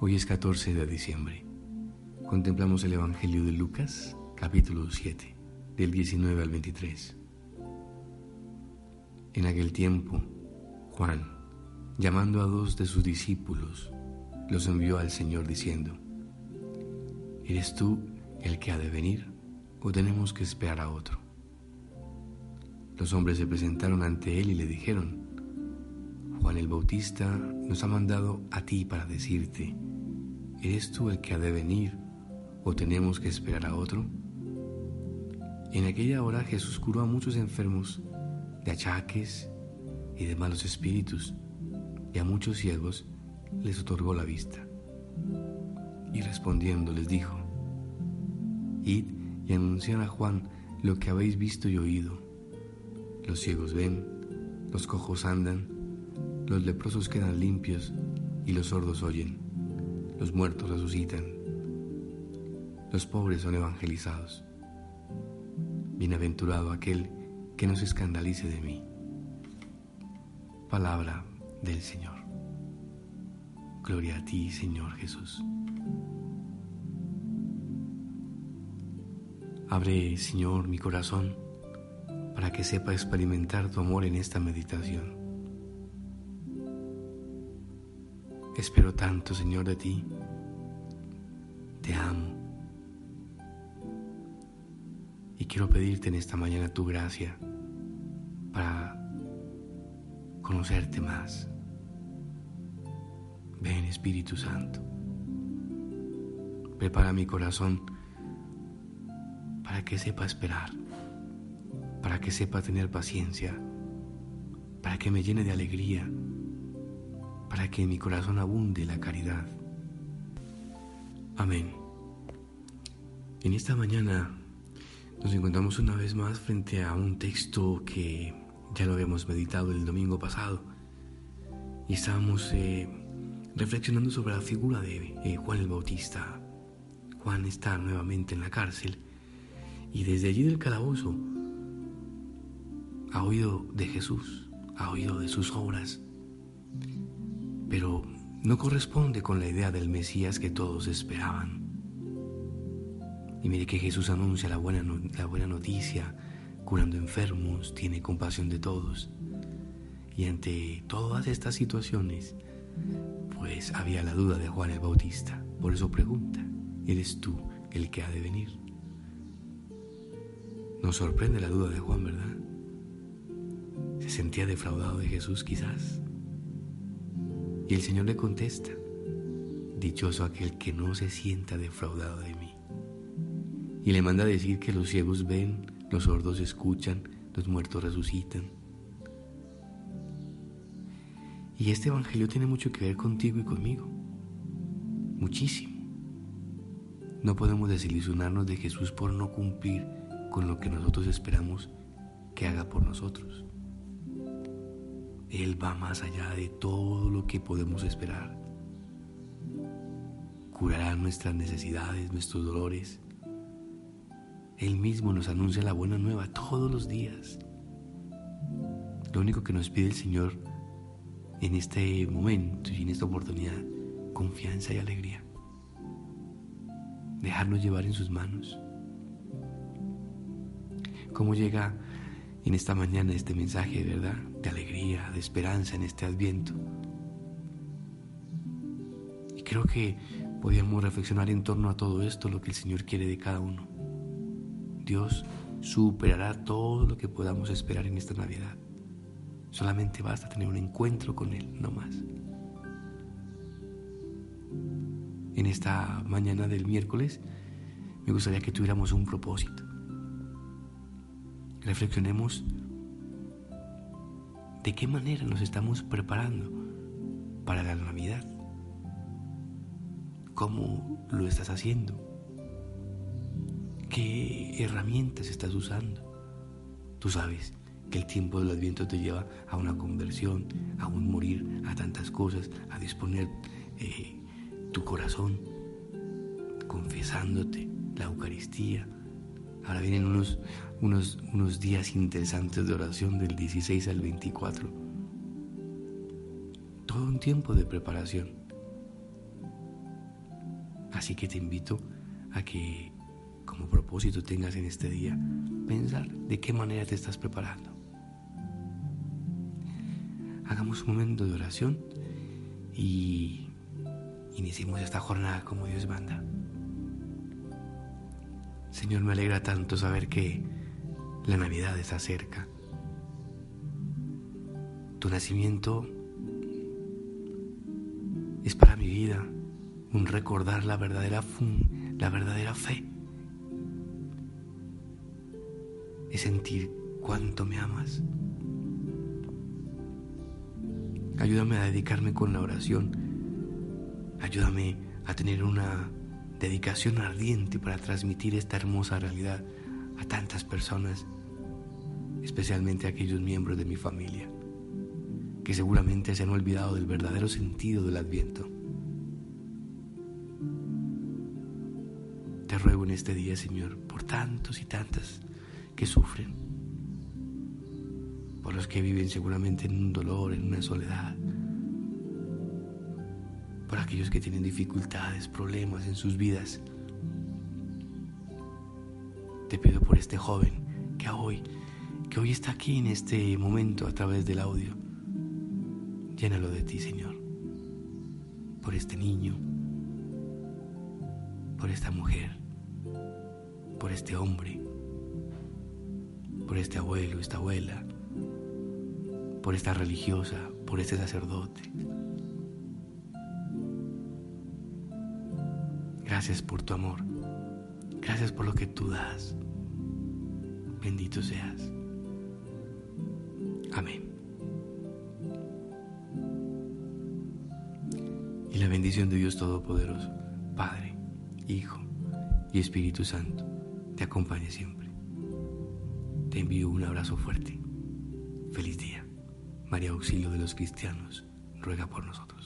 Hoy es 14 de diciembre. Contemplamos el Evangelio de Lucas, capítulo 7, del 19 al 23. En aquel tiempo, Juan, llamando a dos de sus discípulos, los envió al Señor diciendo, ¿Eres tú el que ha de venir o tenemos que esperar a otro? Los hombres se presentaron ante él y le dijeron, Juan el Bautista nos ha mandado a ti para decirte, ¿Eres tú el que ha de venir o tenemos que esperar a otro? En aquella hora Jesús curó a muchos enfermos de achaques y de malos espíritus, y a muchos ciegos les otorgó la vista. Y respondiendo les dijo, Id y anunciad a Juan lo que habéis visto y oído. Los ciegos ven, los cojos andan, los leprosos quedan limpios y los sordos oyen los muertos resucitan, los pobres son evangelizados. Bienaventurado aquel que no se escandalice de mí. Palabra del Señor. Gloria a ti, Señor Jesús. Abre, Señor, mi corazón para que sepa experimentar tu amor en esta meditación. Espero tanto, Señor, de ti. Te amo. Y quiero pedirte en esta mañana tu gracia para conocerte más. Ven, Espíritu Santo. Prepara mi corazón para que sepa esperar, para que sepa tener paciencia, para que me llene de alegría para que en mi corazón abunde la caridad. Amén. En esta mañana nos encontramos una vez más frente a un texto que ya lo habíamos meditado el domingo pasado y estábamos eh, reflexionando sobre la figura de eh, Juan el Bautista. Juan está nuevamente en la cárcel y desde allí del calabozo ha oído de Jesús, ha oído de sus obras pero no corresponde con la idea del Mesías que todos esperaban. Y mire que Jesús anuncia la buena, la buena noticia, curando enfermos, tiene compasión de todos. Y ante todas estas situaciones, pues había la duda de Juan el Bautista. Por eso pregunta, ¿eres tú el que ha de venir? Nos sorprende la duda de Juan, ¿verdad? ¿Se sentía defraudado de Jesús quizás? Y el Señor le contesta, dichoso aquel que no se sienta defraudado de mí. Y le manda a decir que los ciegos ven, los sordos escuchan, los muertos resucitan. Y este Evangelio tiene mucho que ver contigo y conmigo. Muchísimo. No podemos desilusionarnos de Jesús por no cumplir con lo que nosotros esperamos que haga por nosotros. Él va más allá de todo lo que podemos esperar. Curará nuestras necesidades, nuestros dolores. Él mismo nos anuncia la buena nueva todos los días. Lo único que nos pide el Señor en este momento y en esta oportunidad, confianza y alegría. Dejarnos llevar en sus manos. ¿Cómo llega en esta mañana este mensaje, ¿verdad? De alegría, de esperanza en este adviento. Y creo que podíamos reflexionar en torno a todo esto, lo que el Señor quiere de cada uno. Dios superará todo lo que podamos esperar en esta Navidad. Solamente basta tener un encuentro con Él, no más. En esta mañana del miércoles me gustaría que tuviéramos un propósito reflexionemos de qué manera nos estamos preparando para la Navidad. ¿Cómo lo estás haciendo? ¿Qué herramientas estás usando? Tú sabes que el tiempo del Adviento te lleva a una conversión, a un morir, a tantas cosas, a disponer eh, tu corazón, confesándote la Eucaristía, Ahora vienen unos, unos, unos días interesantes de oración del 16 al 24. Todo un tiempo de preparación. Así que te invito a que como propósito tengas en este día pensar de qué manera te estás preparando. Hagamos un momento de oración y iniciemos esta jornada como Dios manda. Señor, me alegra tanto saber que la Navidad está cerca. Tu nacimiento es para mi vida un recordar la verdadera, la verdadera fe. Es sentir cuánto me amas. Ayúdame a dedicarme con la oración. Ayúdame a tener una dedicación ardiente para transmitir esta hermosa realidad a tantas personas, especialmente a aquellos miembros de mi familia, que seguramente se han olvidado del verdadero sentido del adviento. Te ruego en este día, Señor, por tantos y tantas que sufren, por los que viven seguramente en un dolor, en una soledad, por aquellos que tienen dificultades, problemas en sus vidas. Te pido por este joven que hoy, que hoy está aquí en este momento a través del audio. Llénalo de ti, Señor. Por este niño, por esta mujer, por este hombre, por este abuelo, esta abuela, por esta religiosa, por este sacerdote Gracias por tu amor. Gracias por lo que tú das. Bendito seas. Amén. Y la bendición de Dios Todopoderoso, Padre, Hijo y Espíritu Santo, te acompañe siempre. Te envío un abrazo fuerte. Feliz día. María Auxilio de los Cristianos, ruega por nosotros.